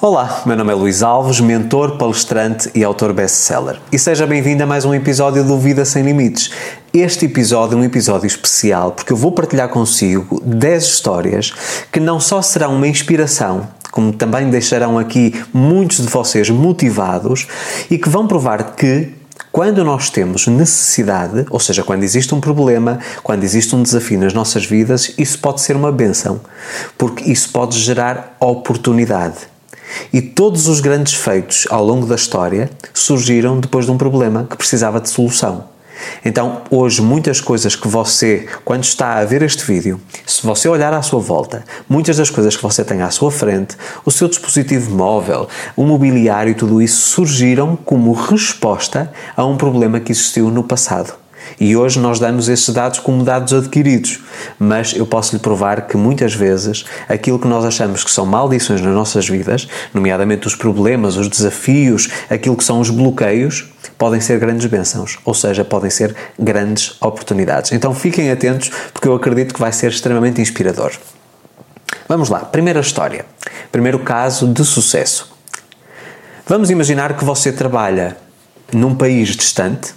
Olá, meu nome é Luís Alves, mentor, palestrante e autor best-seller. E seja bem-vindo a mais um episódio do Vida Sem Limites. Este episódio é um episódio especial porque eu vou partilhar consigo 10 histórias que não só serão uma inspiração, como também deixarão aqui muitos de vocês motivados e que vão provar que quando nós temos necessidade, ou seja, quando existe um problema, quando existe um desafio nas nossas vidas, isso pode ser uma benção, porque isso pode gerar oportunidade. E todos os grandes feitos ao longo da história surgiram depois de um problema que precisava de solução. Então, hoje, muitas coisas que você, quando está a ver este vídeo, se você olhar à sua volta, muitas das coisas que você tem à sua frente, o seu dispositivo móvel, o mobiliário, tudo isso surgiram como resposta a um problema que existiu no passado. E hoje nós damos esses dados como dados adquiridos, mas eu posso lhe provar que muitas vezes aquilo que nós achamos que são maldições nas nossas vidas, nomeadamente os problemas, os desafios, aquilo que são os bloqueios, podem ser grandes bênçãos, ou seja, podem ser grandes oportunidades. Então fiquem atentos porque eu acredito que vai ser extremamente inspirador. Vamos lá, primeira história, primeiro caso de sucesso. Vamos imaginar que você trabalha num país distante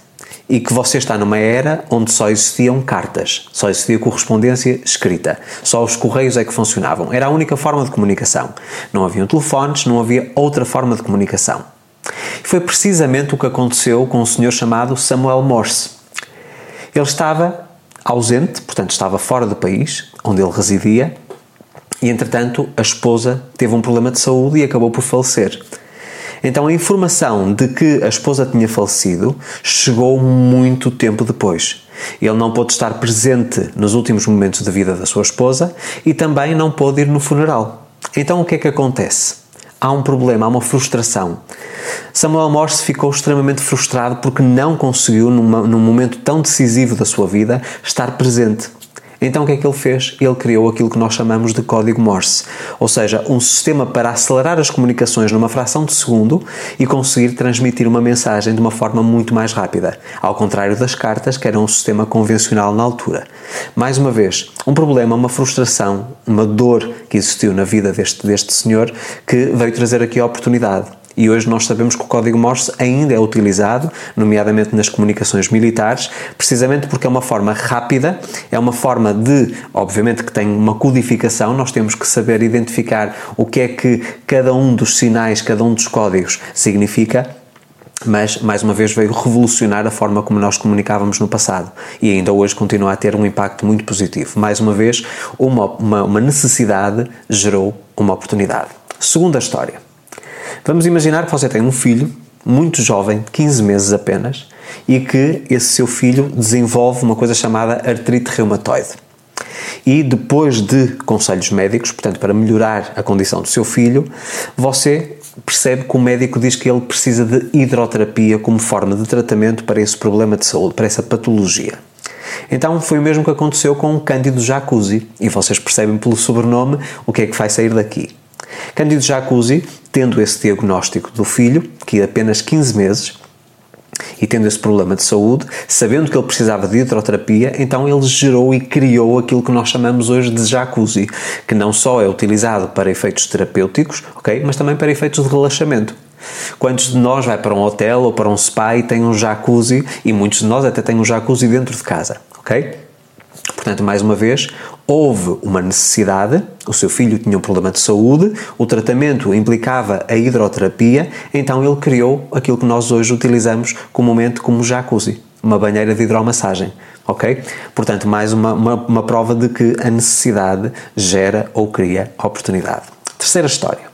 e que você está numa era onde só existiam cartas, só existia correspondência escrita, só os correios é que funcionavam. Era a única forma de comunicação. Não haviam telefones, não havia outra forma de comunicação. Foi precisamente o que aconteceu com um senhor chamado Samuel Morse. Ele estava ausente, portanto estava fora do país onde ele residia, e entretanto a esposa teve um problema de saúde e acabou por falecer. Então a informação de que a esposa tinha falecido chegou muito tempo depois. Ele não pôde estar presente nos últimos momentos da vida da sua esposa e também não pôde ir no funeral. Então o que é que acontece? Há um problema, há uma frustração. Samuel Morse ficou extremamente frustrado porque não conseguiu, numa, num momento tão decisivo da sua vida, estar presente. Então o que é que ele fez? Ele criou aquilo que nós chamamos de código Morse, ou seja, um sistema para acelerar as comunicações numa fração de segundo e conseguir transmitir uma mensagem de uma forma muito mais rápida, ao contrário das cartas, que era um sistema convencional na altura. Mais uma vez, um problema, uma frustração, uma dor que existiu na vida deste, deste senhor que veio trazer aqui a oportunidade. E hoje nós sabemos que o código Morse ainda é utilizado, nomeadamente nas comunicações militares, precisamente porque é uma forma rápida, é uma forma de, obviamente que tem uma codificação, nós temos que saber identificar o que é que cada um dos sinais, cada um dos códigos significa mas mais uma vez veio revolucionar a forma como nós comunicávamos no passado e ainda hoje continua a ter um impacto muito positivo. Mais uma vez, uma, uma, uma necessidade gerou uma oportunidade. Segunda história. Vamos imaginar que você tem um filho muito jovem, 15 meses apenas, e que esse seu filho desenvolve uma coisa chamada artrite reumatoide. E depois de conselhos médicos, portanto, para melhorar a condição do seu filho, você percebe que o médico diz que ele precisa de hidroterapia como forma de tratamento para esse problema de saúde, para essa patologia. Então foi o mesmo que aconteceu com o Cândido Jacuzzi, e vocês percebem pelo sobrenome o que é que vai sair daqui. Cândido Jacuzzi, tendo esse diagnóstico do filho, que é apenas 15 meses, e tendo esse problema de saúde, sabendo que ele precisava de hidroterapia, então ele gerou e criou aquilo que nós chamamos hoje de jacuzzi, que não só é utilizado para efeitos terapêuticos, ok, mas também para efeitos de relaxamento. Quantos de nós vai para um hotel ou para um spa e tem um jacuzzi e muitos de nós até têm um jacuzzi dentro de casa, ok? Portanto, mais uma vez, houve uma necessidade, o seu filho tinha um problema de saúde, o tratamento implicava a hidroterapia, então ele criou aquilo que nós hoje utilizamos comumente como jacuzzi, uma banheira de hidromassagem. Ok? Portanto, mais uma, uma, uma prova de que a necessidade gera ou cria oportunidade. Terceira história.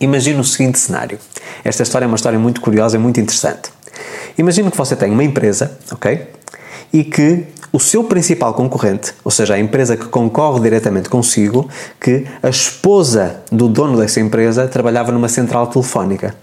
Imagina o seguinte cenário. Esta história é uma história muito curiosa e muito interessante. Imagina que você tem uma empresa, ok? E que o seu principal concorrente, ou seja, a empresa que concorre diretamente consigo, que a esposa do dono dessa empresa trabalhava numa central telefónica.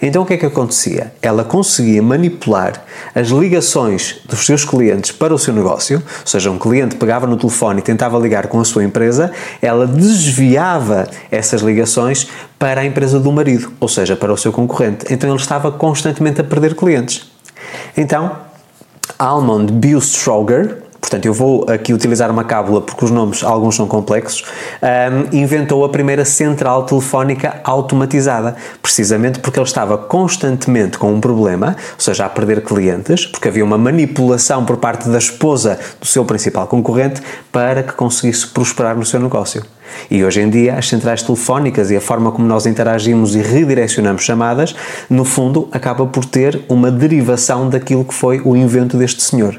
Então o que é que acontecia? Ela conseguia manipular as ligações dos seus clientes para o seu negócio, ou seja, um cliente pegava no telefone e tentava ligar com a sua empresa, ela desviava essas ligações para a empresa do marido, ou seja, para o seu concorrente. Então ele estava constantemente a perder clientes. Então, Almond Biostroger, portanto eu vou aqui utilizar uma cábula porque os nomes alguns são complexos, um, inventou a primeira central telefónica automatizada, precisamente porque ele estava constantemente com um problema, ou seja, a perder clientes, porque havia uma manipulação por parte da esposa do seu principal concorrente para que conseguisse prosperar no seu negócio. E hoje em dia, as centrais telefónicas e a forma como nós interagimos e redirecionamos chamadas, no fundo, acaba por ter uma derivação daquilo que foi o invento deste senhor.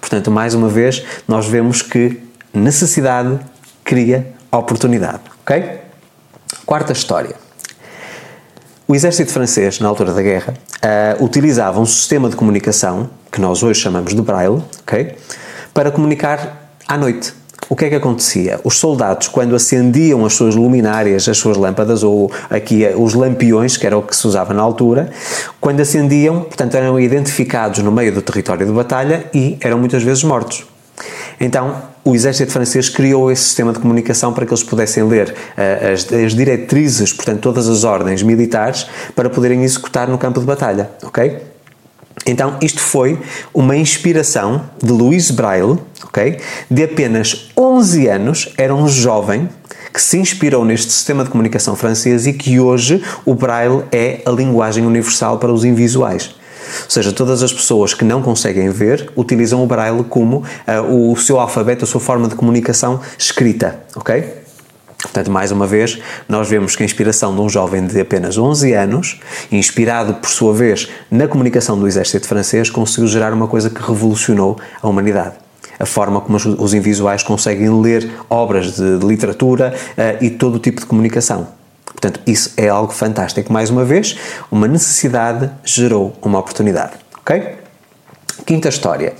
Portanto, mais uma vez, nós vemos que necessidade cria oportunidade. Ok? Quarta história. O exército francês, na altura da guerra, uh, utilizava um sistema de comunicação, que nós hoje chamamos de braille, ok? Para comunicar à noite o que é que acontecia? Os soldados, quando acendiam as suas luminárias, as suas lâmpadas, ou aqui eh, os lampiões, que era o que se usava na altura, quando acendiam, portanto, eram identificados no meio do território de batalha e eram muitas vezes mortos. Então, o exército francês criou esse sistema de comunicação para que eles pudessem ler uh, as, as, diretrizes, portanto, todas as ordens militares, para poderem executar no campo de batalha, ok? Então, isto foi uma inspiração de Louis Braille, ok? De apenas 11 anos, era um jovem que se inspirou neste sistema de comunicação francês e que hoje o Braille é a linguagem universal para os invisuais. Ou seja, todas as pessoas que não conseguem ver utilizam o Braille como uh, o seu alfabeto, a sua forma de comunicação escrita, ok? Portanto, mais uma vez, nós vemos que a inspiração de um jovem de apenas 11 anos, inspirado por sua vez na comunicação do exército francês, conseguiu gerar uma coisa que revolucionou a humanidade. A forma como os invisuais conseguem ler obras de, literatura uh, e todo o tipo de comunicação. Portanto, isso é algo fantástico. Mais uma vez, uma necessidade gerou uma oportunidade. Ok? Quinta história.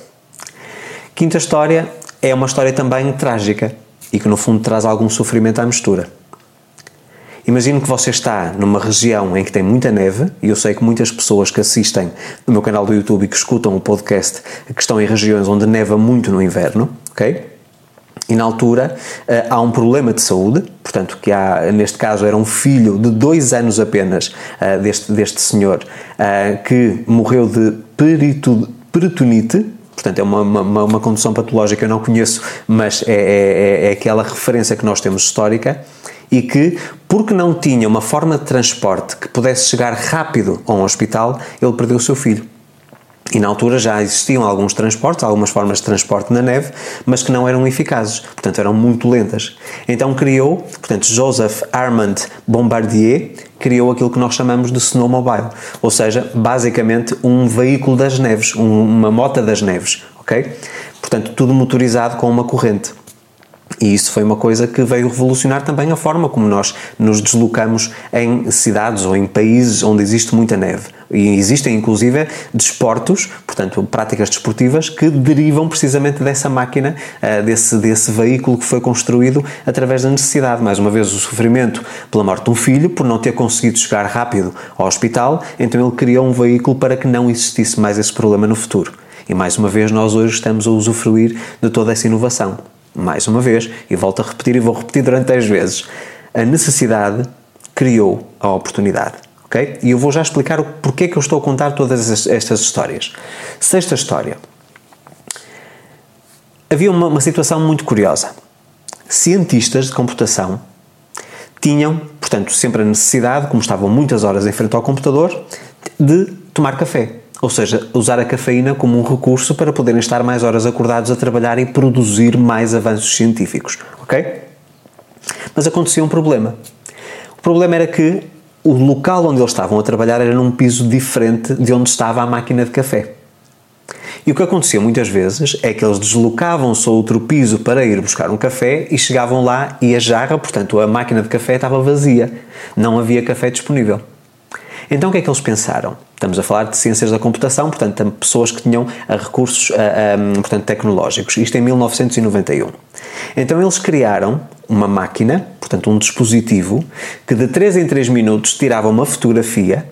Quinta história é uma história também trágica e que no fundo traz algum sofrimento à mistura. Imagino que você está numa região em que tem muita neve, e eu sei que muitas pessoas que assistem no meu canal do YouTube e que escutam o podcast que estão em regiões onde neva muito no inverno, ok? E na altura uh, há um problema de saúde, portanto, que há, neste caso era um filho de dois anos apenas uh, deste, deste senhor, uh, que morreu de peritonite, Portanto, é uma, uma, uma condição patológica que eu não conheço, mas é, é, é, é aquela referência que nós temos histórica e que, porque não tinha uma forma de transporte que pudesse chegar rápido a um hospital, ele perdeu o seu filho. E na altura já existiam alguns transportes, algumas formas de transporte na neve, mas que não eram eficazes, portanto eram muito lentas. Então criou, portanto, Joseph Armand Bombardier criou aquilo que nós chamamos de snowmobile, ou seja, basicamente um veículo das neves, uma mota das neves, ok? Portanto, tudo motorizado com uma corrente. E isso foi uma coisa que veio revolucionar também a forma como nós nos deslocamos em cidades ou em países onde existe muita neve. E existem inclusive desportos, portanto, práticas desportivas que derivam precisamente dessa máquina, eh, desse, desse veículo que foi construído através da necessidade. Mais uma vez, o sofrimento pela morte de um filho, por não ter conseguido chegar rápido ao hospital, então ele criou um veículo para que não existisse mais esse problema no futuro. E mais uma vez, nós hoje estamos a usufruir de toda essa inovação mais uma vez, e volto a repetir e vou repetir durante 10 vezes, a necessidade criou a oportunidade. ok? E eu vou já explicar o porquê que eu estou a contar todas estas histórias. Sexta história. Havia uma, uma situação muito curiosa. Cientistas de computação tinham, portanto, sempre a necessidade, como estavam muitas horas em frente ao computador, de tomar café. Ou seja, usar a cafeína como um recurso para poderem estar mais horas acordados a trabalhar e produzir mais avanços científicos, ok? Mas acontecia um problema. O problema era que o local onde eles estavam a trabalhar era num piso diferente de onde estava a máquina de café. E o que acontecia muitas vezes é que eles deslocavam-se a outro piso para ir buscar um café e chegavam lá e a jarra, portanto a máquina de café estava vazia. Não havia café disponível. Então o que é que eles pensaram? Estamos a falar de ciências da computação, portanto, pessoas que tinham ah, recursos ah, ah, portanto, tecnológicos. Isto em 1991. Então eles criaram uma máquina, portanto um dispositivo, que de 3 em 3 minutos tirava uma fotografia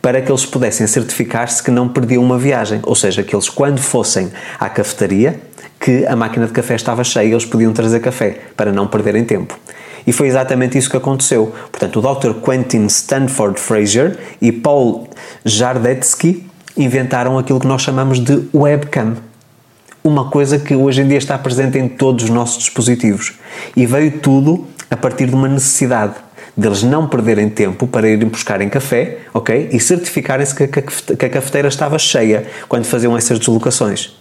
para que eles pudessem certificar-se que não perdiam uma viagem. Ou seja, que eles quando fossem à cafetaria, que a máquina de café estava cheia, eles podiam trazer café, para não perderem tempo. E foi exatamente isso que aconteceu. Portanto, o Dr. Quentin Stanford Fraser e Paul Jardetsky inventaram aquilo que nós chamamos de webcam. uma coisa que hoje em dia está presente em todos os nossos dispositivos. E veio tudo a partir de uma necessidade deles não perderem tempo para irem buscarem café, ok? E certificarem-se que, que a cafeteira estava cheia quando faziam essas deslocações.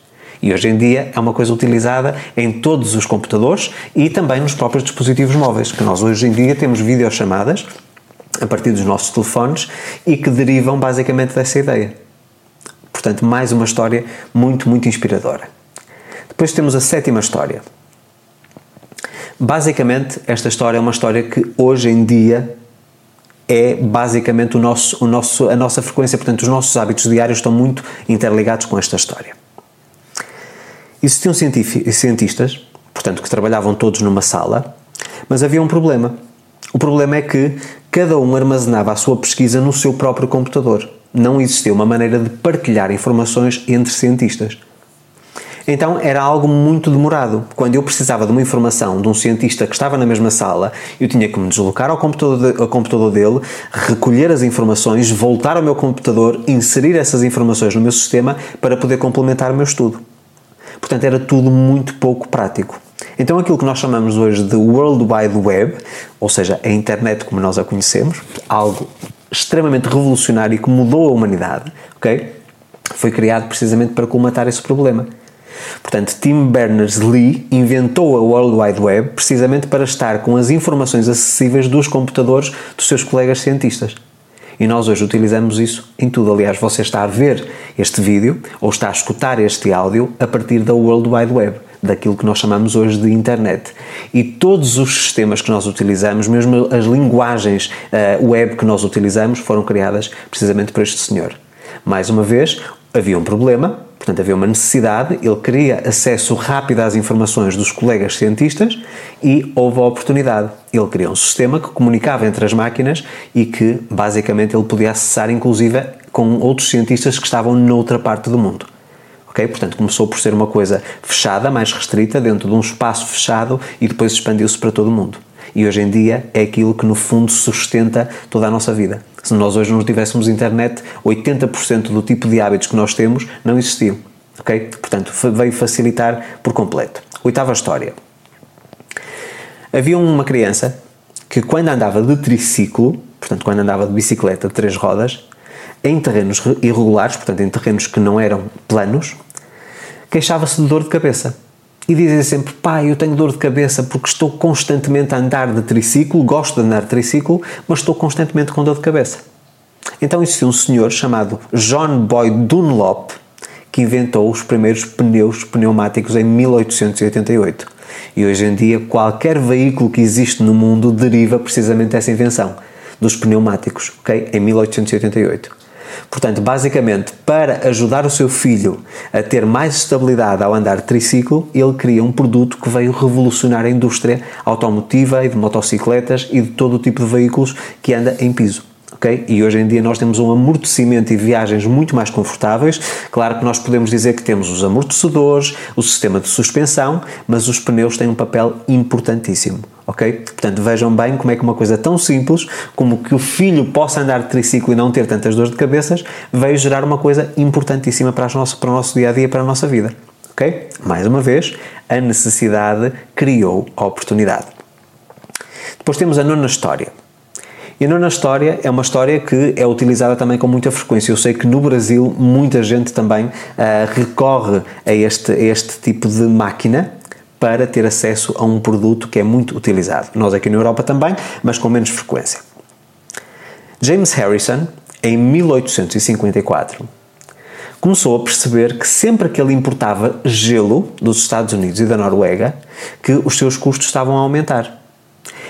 E hoje em dia é uma coisa utilizada em todos os computadores e também nos próprios dispositivos móveis, que nós hoje em dia temos videochamadas a partir dos nossos telefones e que derivam basicamente dessa ideia. Portanto, mais uma história muito, muito inspiradora. Depois temos a sétima história. Basicamente, esta história é uma história que hoje em dia é basicamente o nosso, o nosso, a nossa frequência, portanto, os nossos hábitos diários estão muito interligados com esta história. Existiam cientistas, portanto, que trabalhavam todos numa sala, mas havia um problema. O problema é que cada um armazenava a sua pesquisa no seu próprio computador. Não existia uma maneira de partilhar informações entre cientistas. Então era algo muito demorado. Quando eu precisava de uma informação de um cientista que estava na mesma sala, eu tinha que me deslocar ao computador, de, ao computador dele, recolher as informações, voltar ao meu computador, inserir essas informações no meu sistema para poder complementar o meu estudo. Portanto, era tudo muito pouco prático. Então, aquilo que nós chamamos hoje de World Wide Web, ou seja, a internet como nós a conhecemos, algo extremamente revolucionário e que mudou a humanidade, ok? Foi criado precisamente para colmatar esse problema. Portanto, Tim Berners-Lee inventou a World Wide Web precisamente para estar com as informações acessíveis dos computadores dos seus colegas cientistas. E nós hoje utilizamos isso em tudo. Aliás, você está a ver este vídeo ou está a escutar este áudio a partir da World Wide Web, daquilo que nós chamamos hoje de internet. E todos os sistemas que nós utilizamos, mesmo as linguagens uh, web que nós utilizamos, foram criadas precisamente por este senhor. Mais uma vez, havia um problema, Portanto, havia uma necessidade, ele queria acesso rápido às informações dos colegas cientistas e houve a oportunidade. Ele criou um sistema que comunicava entre as máquinas e que, basicamente, ele podia acessar, inclusive, com outros cientistas que estavam noutra parte do mundo. Okay? Portanto, começou por ser uma coisa fechada, mais restrita, dentro de um espaço fechado e depois expandiu-se para todo o mundo. E hoje em dia é aquilo que, no fundo, sustenta toda a nossa vida. Se nós hoje não tivéssemos internet, 80% do tipo de hábitos que nós temos não existiam. Ok? Portanto, veio facilitar por completo. Oitava história. Havia uma criança que, quando andava de triciclo, portanto, quando andava de bicicleta de três rodas, em terrenos irregulares, portanto, em terrenos que não eram planos, queixava-se de dor de cabeça e dizem sempre: pai, eu tenho dor de cabeça porque estou constantemente a andar de triciclo, gosto de andar de triciclo, mas estou constantemente com dor de cabeça. Então existiu um senhor chamado John Boyd Dunlop que inventou os primeiros pneus pneumáticos em 1888. E hoje em dia, qualquer veículo que existe no mundo deriva precisamente dessa invenção, dos pneumáticos, ok? Em 1888. Portanto, basicamente, para ajudar o seu filho a ter mais estabilidade ao andar triciclo, ele cria um produto que veio revolucionar a indústria automotiva e de motocicletas e de todo o tipo de veículos que anda em piso. Okay? E hoje em dia nós temos um amortecimento e viagens muito mais confortáveis. Claro que nós podemos dizer que temos os amortecedores, o sistema de suspensão, mas os pneus têm um papel importantíssimo ok? Portanto, vejam bem como é que uma coisa tão simples como que o filho possa andar de triciclo e não ter tantas dores de cabeças veio gerar uma coisa importantíssima para, nosso, para o nosso dia a dia, para a nossa vida, ok? Mais uma vez, a necessidade criou a oportunidade. Depois temos a nona história. E a nona história é uma história que é utilizada também com muita frequência. Eu sei que no Brasil muita gente também uh, recorre a este, a este tipo de máquina, para ter acesso a um produto que é muito utilizado. Nós aqui na Europa também, mas com menos frequência. James Harrison, em 1854, começou a perceber que sempre que ele importava gelo dos Estados Unidos e da Noruega, que os seus custos estavam a aumentar.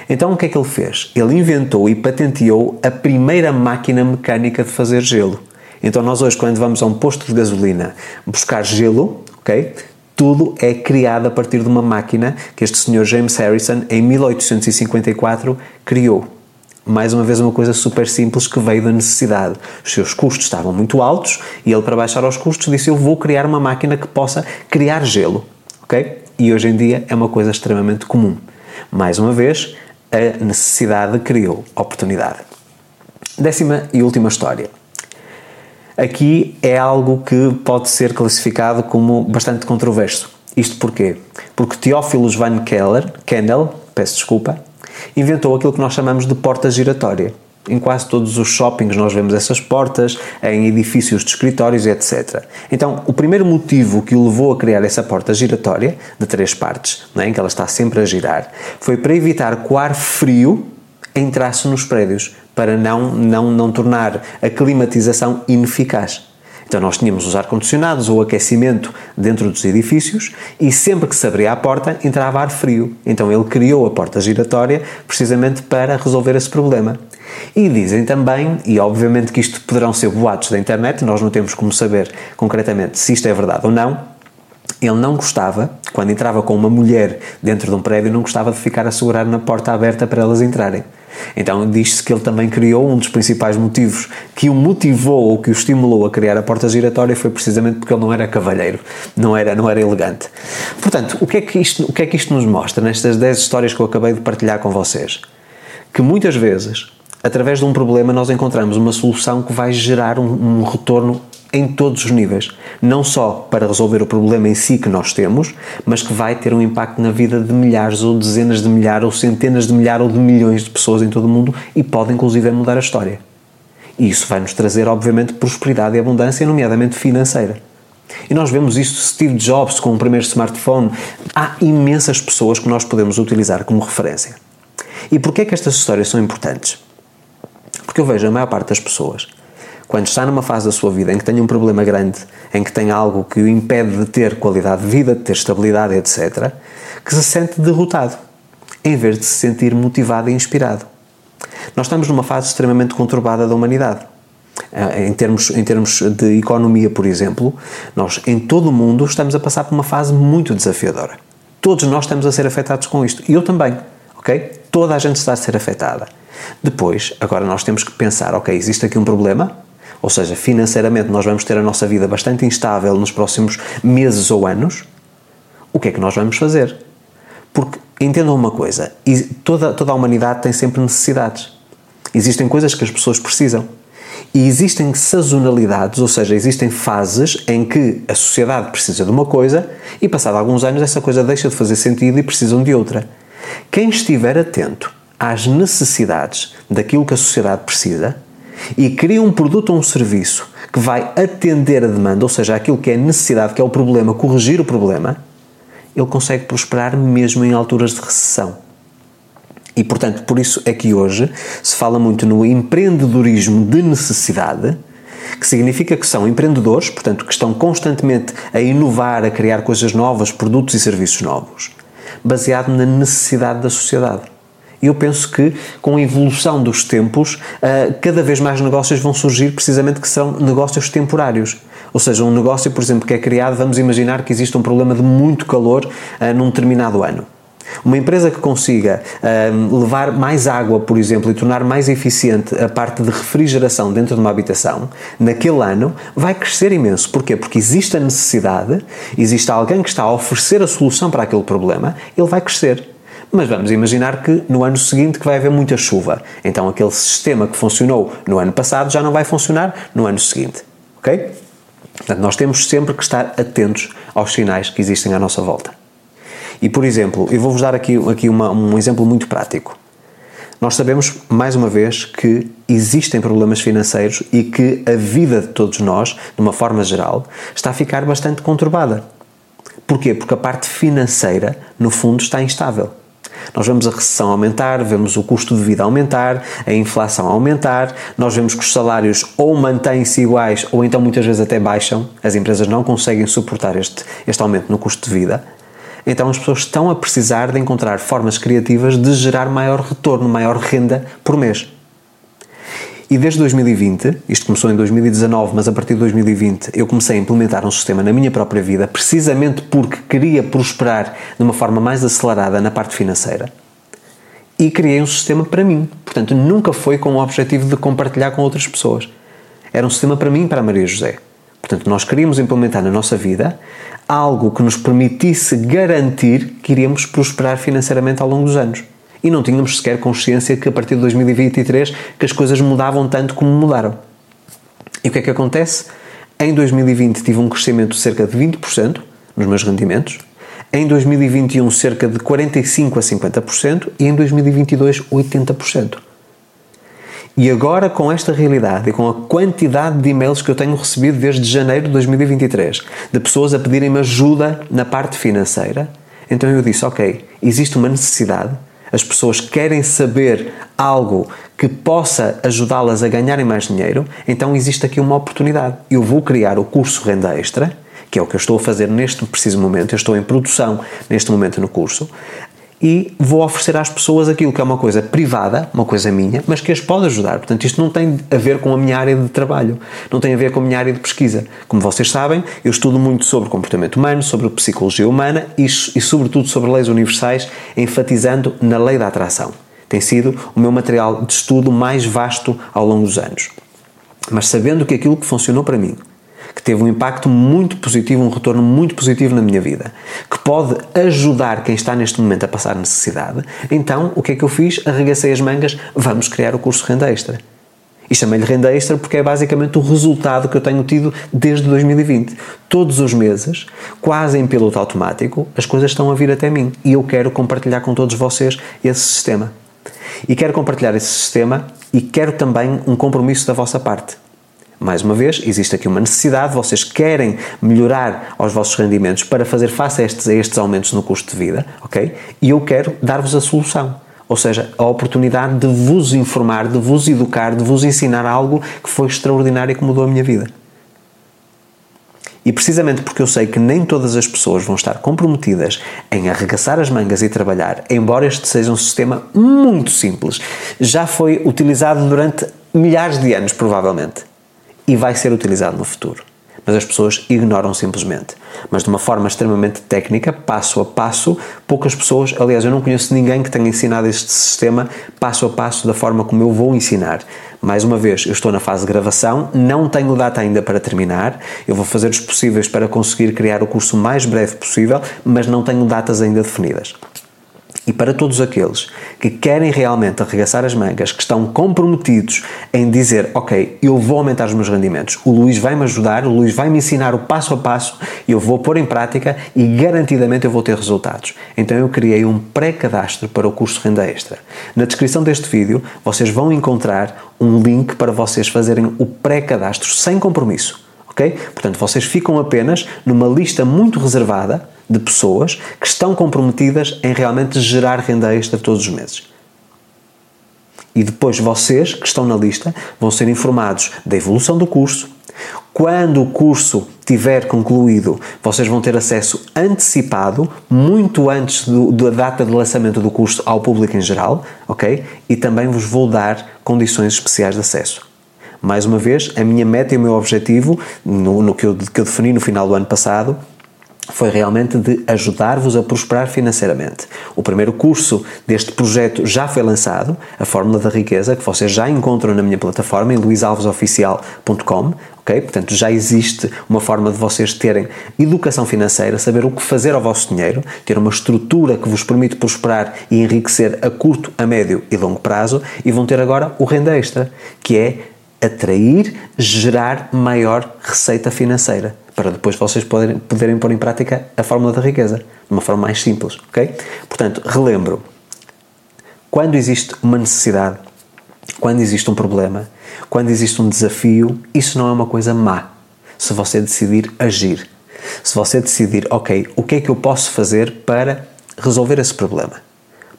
Então o que é que ele fez? Ele inventou e patenteou a primeira máquina mecânica de fazer gelo. Então nós hoje quando vamos a um posto de gasolina buscar gelo, ok? Tudo é criado a partir de uma máquina que este senhor James Harrison, em 1854, criou. Mais uma vez, uma coisa super simples que veio da necessidade. Os seus custos estavam muito altos e ele, para baixar os custos, disse: Eu vou criar uma máquina que possa criar gelo. Ok? E hoje em dia é uma coisa extremamente comum. Mais uma vez, a necessidade criou oportunidade. Décima e última história. Aqui é algo que pode ser classificado como bastante controverso. Isto porquê? Porque Theophilus van Keller, Kendall, peço desculpa, inventou aquilo que nós chamamos de porta giratória. Em quase todos os shoppings nós vemos essas portas, em edifícios de escritórios, etc. Então, o primeiro motivo que o levou a criar essa porta giratória, de três partes, é? em que ela está sempre a girar, foi para evitar que o ar frio entrasse nos prédios, para não, não, não tornar a climatização ineficaz. Então nós tínhamos os ar-condicionados ou aquecimento dentro dos edifícios e sempre que se abria a porta entrava ar frio. Então ele criou a porta giratória precisamente para resolver esse problema. E dizem também, e obviamente que isto poderão ser boatos da internet, nós não temos como saber concretamente se isto é verdade ou não, ele não gostava, quando entrava com uma mulher dentro de um prédio, não gostava de ficar a segurar na porta aberta para elas entrarem. Então diz-se que ele também criou um dos principais motivos que o motivou ou que o estimulou a criar a porta giratória foi precisamente porque ele não era cavalheiro, não era, não era elegante. Portanto, o que, é que isto, o que é que isto nos mostra nestas 10 histórias que eu acabei de partilhar com vocês? Que muitas vezes, através de um problema, nós encontramos uma solução que vai gerar um, um retorno em todos os níveis, não só para resolver o problema em si que nós temos, mas que vai ter um impacto na vida de milhares ou dezenas de milhares ou centenas de milhares ou de milhões de pessoas em todo o mundo e pode inclusive mudar a história. E isso vai nos trazer, obviamente, prosperidade e abundância, nomeadamente financeira. E nós vemos isso Steve Jobs com o primeiro smartphone. Há imensas pessoas que nós podemos utilizar como referência. E porquê é que estas histórias são importantes? Porque eu vejo a maior parte das pessoas quando está numa fase da sua vida em que tem um problema grande, em que tem algo que o impede de ter qualidade de vida, de ter estabilidade, etc., que se sente derrotado, em vez de se sentir motivado e inspirado. Nós estamos numa fase extremamente conturbada da humanidade. Eh, em termos, em termos de economia, por exemplo, nós em todo o mundo estamos a passar por uma fase muito desafiadora. Todos nós estamos a ser afetados com isto. E eu também, ok? Toda a gente está a ser afetada. Depois, agora nós temos que pensar, ok, existe aqui um problema, ou seja, financeiramente nós vamos ter a nossa vida bastante instável nos próximos meses ou anos, o que é que nós vamos fazer? Porque entendam uma coisa, toda, toda a humanidade tem sempre necessidades. Existem coisas que as pessoas precisam. E existem sazonalidades, ou seja, existem fases em que a sociedade precisa de uma coisa e, passado alguns anos, essa coisa deixa de fazer sentido e precisam de outra. Quem estiver atento às necessidades daquilo que a sociedade precisa, e cria um produto ou um serviço que vai atender a demanda, ou seja, aquilo que é necessidade, que é o problema, corrigir o problema, ele consegue prosperar mesmo em alturas de recessão. E, portanto, por isso é que hoje se fala muito no empreendedorismo de necessidade, que significa que são empreendedores, portanto, que estão constantemente a inovar, a criar coisas novas, produtos e serviços novos, baseado na necessidade da sociedade. E eu penso que com a evolução dos tempos, uh, cada vez mais negócios vão surgir precisamente que são negócios temporários. Ou seja, um negócio, por exemplo, que é criado, vamos imaginar que existe um problema de muito calor uh, num determinado ano. Uma empresa que consiga uh, levar mais água, por exemplo, e tornar mais eficiente a parte de refrigeração dentro de uma habitação, naquele ano vai crescer imenso. Porquê? Porque existe a necessidade, existe alguém que está a oferecer a solução para aquele problema, ele vai crescer. Mas vamos imaginar que no ano seguinte que vai haver muita chuva. Então aquele sistema que funcionou no ano passado já não vai funcionar no ano seguinte. Ok? Portanto, nós temos sempre que estar atentos aos sinais que existem à nossa volta. E, por exemplo, eu vou-vos dar aqui, aqui uma, um exemplo muito prático. Nós sabemos, mais uma vez, que existem problemas financeiros e que a vida de todos nós, de uma forma geral, está a ficar bastante conturbada. Porquê? Porque a parte financeira, no fundo, está instável. Nós vemos a recessão aumentar, vemos o custo de vida aumentar, a inflação aumentar, nós vemos que os salários ou mantêm-se iguais ou então muitas vezes até baixam, as empresas não conseguem suportar este, este aumento no custo de vida. Então as pessoas estão a precisar de encontrar formas criativas de gerar maior retorno, maior renda por mês. E desde 2020, isto começou em 2019, mas a partir de 2020 eu comecei a implementar um sistema na minha própria vida, precisamente porque queria prosperar de uma forma mais acelerada na parte financeira. E criei um sistema para mim. Portanto, nunca foi com o objetivo de compartilhar com outras pessoas. Era um sistema para mim e para a Maria José. Portanto, nós queríamos implementar na nossa vida algo que nos permitisse garantir que iríamos prosperar financeiramente ao longo dos anos e não tínhamos sequer consciência que a partir de 2023 que as coisas mudavam tanto como mudaram. E o que é que acontece? Em 2020 tive um crescimento de cerca de 20% nos meus rendimentos, em 2021 cerca de 45 a 50% e em 2022 80%. E agora, com esta realidade e com a quantidade de e-mails que eu tenho recebido desde janeiro de 2023, de pessoas a pedirem-me ajuda na parte financeira, então eu disse: Ok, existe uma necessidade, as pessoas querem saber algo que possa ajudá-las a ganharem mais dinheiro, então existe aqui uma oportunidade. Eu vou criar o curso Renda Extra, que é o que eu estou a fazer neste preciso momento, eu estou em produção neste momento no curso, e vou oferecer às pessoas aquilo que é uma coisa privada, uma coisa minha, mas que as pode ajudar. Portanto, isto não tem a ver com a minha área de trabalho, não tem a ver com a minha área de pesquisa. Como vocês sabem, eu estudo muito sobre comportamento humano, sobre psicologia humana e, e sobretudo, sobre leis universais, enfatizando na lei da atração. Tem sido o meu material de estudo mais vasto ao longo dos anos. Mas sabendo que aquilo que funcionou para mim que teve um impacto muito positivo, um retorno muito positivo na minha vida, pode ajudar quem está neste momento a passar necessidade, então o que é que eu fiz? Arregacei as mangas, vamos criar o curso Renda Extra. E chamei-lhe renda extra porque é basicamente o resultado que eu tenho tido desde 2020. Todos os meses, quase em piloto automático, as coisas estão a vir até mim e eu quero compartilhar com todos vocês esse sistema. E quero compartilhar esse sistema e quero também um compromisso da vossa parte. Mais uma vez, existe aqui uma necessidade, vocês querem melhorar os vossos rendimentos para fazer face a estes, a estes aumentos no custo de vida, ok? E eu quero dar-vos a solução. Ou seja, a oportunidade de vos informar, de vos educar, de vos ensinar algo que foi extraordinário e que mudou a minha vida. E precisamente porque eu sei que nem todas as pessoas vão estar comprometidas em arregaçar as mangas e trabalhar, embora este seja um sistema muito simples, já foi utilizado durante milhares de anos, provavelmente e vai ser utilizado no futuro. Mas as pessoas ignoram simplesmente. Mas de uma forma extremamente técnica, passo a passo, poucas pessoas, aliás, eu não conheço ninguém que tenha ensinado este sistema passo a passo da forma como eu vou ensinar. Mais uma vez, eu estou na fase de gravação, não tenho data ainda para terminar, eu vou fazer os possíveis para conseguir criar o curso o mais breve possível, mas não tenho datas ainda definidas. E para todos aqueles que querem realmente arregaçar as mangas, que estão comprometidos em dizer, ok, eu vou aumentar os meus rendimentos, o Luís vai me ajudar, o Luís vai me ensinar o passo a passo, eu vou pôr em prática e garantidamente eu vou ter resultados. Então eu criei um pré-cadastro para o curso Renda Extra. Na descrição deste vídeo vocês vão encontrar um link para vocês fazerem o pré-cadastro sem compromisso. Ok? Portanto, vocês ficam apenas numa lista muito reservada de pessoas que estão comprometidas em realmente gerar renda extra todos os meses. E depois vocês, que estão na lista, vão ser informados da evolução do curso. Quando o curso tiver concluído, vocês vão ter acesso antecipado, muito antes do, da data de lançamento do curso ao público em geral, ok? E também vos vou dar condições especiais de acesso. Mais uma vez, a minha meta e o meu objetivo, no, no que, eu, que eu defini no final do ano passado, foi realmente de ajudar-vos a prosperar financeiramente. O primeiro curso deste projeto já foi lançado, a Fórmula da Riqueza, que vocês já encontram na minha plataforma em luisalvesoficial.com, ok? Portanto, já existe uma forma de vocês terem educação financeira, saber o que fazer ao vosso dinheiro, ter uma estrutura que vos permite prosperar e enriquecer a curto, a médio e longo prazo, e vão ter agora o renda extra, que é atrair, gerar maior receita financeira para depois vocês poderem, poderem pôr em prática a fórmula da riqueza de uma forma mais simples, ok? Portanto, relembro, quando existe uma necessidade, quando existe um problema, quando existe um desafio, isso não é uma coisa má. Se você decidir agir, se você decidir, ok, o que é que eu posso fazer para resolver esse problema?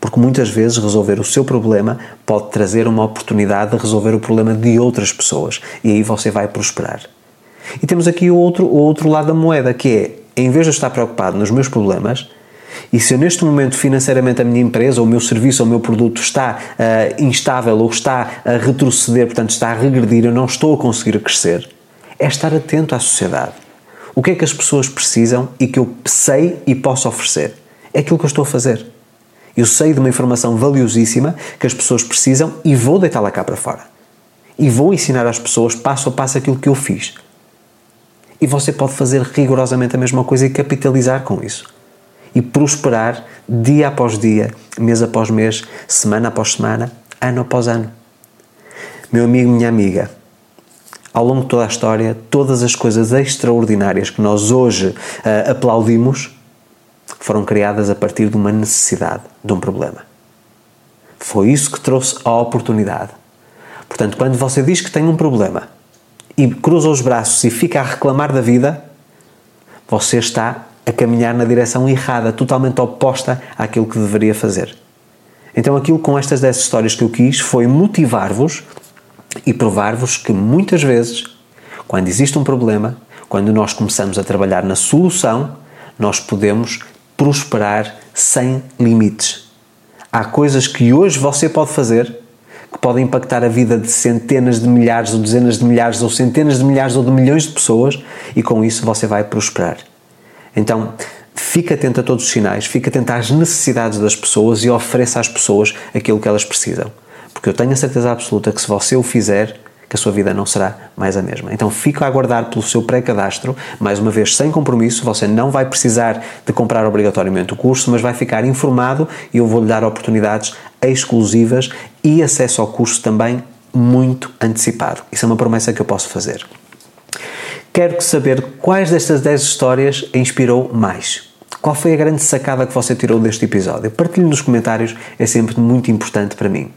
Porque muitas vezes resolver o seu problema pode trazer uma oportunidade de resolver o problema de outras pessoas e aí você vai prosperar. E temos aqui o outro, o outro lado da moeda, que é, em vez de eu estar preocupado nos meus problemas, e se eu neste momento financeiramente a minha empresa, ou o meu serviço, ou o meu produto está uh, instável ou está a retroceder, portanto está a regredir, eu não estou a conseguir crescer, é estar atento à sociedade. O que é que as pessoas precisam e que eu sei e posso oferecer? É aquilo que eu estou a fazer. Eu sei de uma informação valiosíssima que as pessoas precisam e vou deitá-la cá para fora. E vou ensinar às pessoas passo a passo aquilo que eu fiz e você pode fazer rigorosamente a mesma coisa e capitalizar com isso. E prosperar dia após dia, mês após mês, semana após semana, ano após ano. Meu amigo, minha amiga, ao longo de toda a história, todas as coisas extraordinárias que nós hoje uh, aplaudimos foram criadas a partir de uma necessidade, de um problema. Foi isso que trouxe a oportunidade. Portanto, quando você diz que tem um problema e cruza os braços e fica a reclamar da vida, você está a caminhar na direção errada, totalmente oposta àquilo que deveria fazer. Então, aquilo com estas 10 histórias que eu quis foi motivar-vos e provar-vos que muitas vezes, quando existe um problema, quando nós começamos a trabalhar na solução, nós podemos prosperar sem limites. Há coisas que hoje você pode fazer que podem impactar a vida de centenas de milhares ou dezenas de milhares ou centenas de milhares ou de milhões de pessoas e com isso você vai prosperar. Então, fique atento a todos os sinais, fique atento às necessidades das pessoas e ofereça às pessoas aquilo que elas precisam. Porque eu tenho a certeza absoluta que se você o fizer, que a sua vida não será mais a mesma. Então fico a aguardar pelo seu pré-cadastro, mais uma vez sem compromisso, você não vai precisar de comprar obrigatoriamente o curso, mas vai ficar informado e eu vou-lhe dar oportunidades exclusivas e acesso ao curso também muito antecipado. Isso é uma promessa que eu posso fazer. Quero saber quais destas 10 histórias inspirou mais. Qual foi a grande sacada que você tirou deste episódio? Partilhe nos comentários, é sempre muito importante para mim.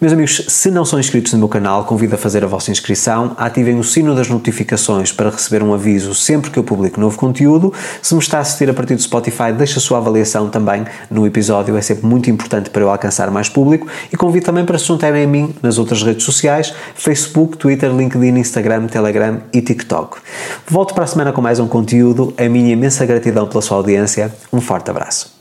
Meus amigos, se não são inscritos no meu canal, convido a fazer a vossa inscrição, ativem o sino das notificações para receber um aviso sempre que eu publico novo conteúdo. Se me está a assistir a partir do Spotify, deixe a sua avaliação também no episódio, é sempre muito importante para eu alcançar mais público e convido também para se juntarem a mim nas outras redes sociais, Facebook, Twitter, LinkedIn, Instagram, Telegram e TikTok. Volto para a semana com mais um conteúdo, a minha imensa gratidão pela sua audiência, um forte abraço.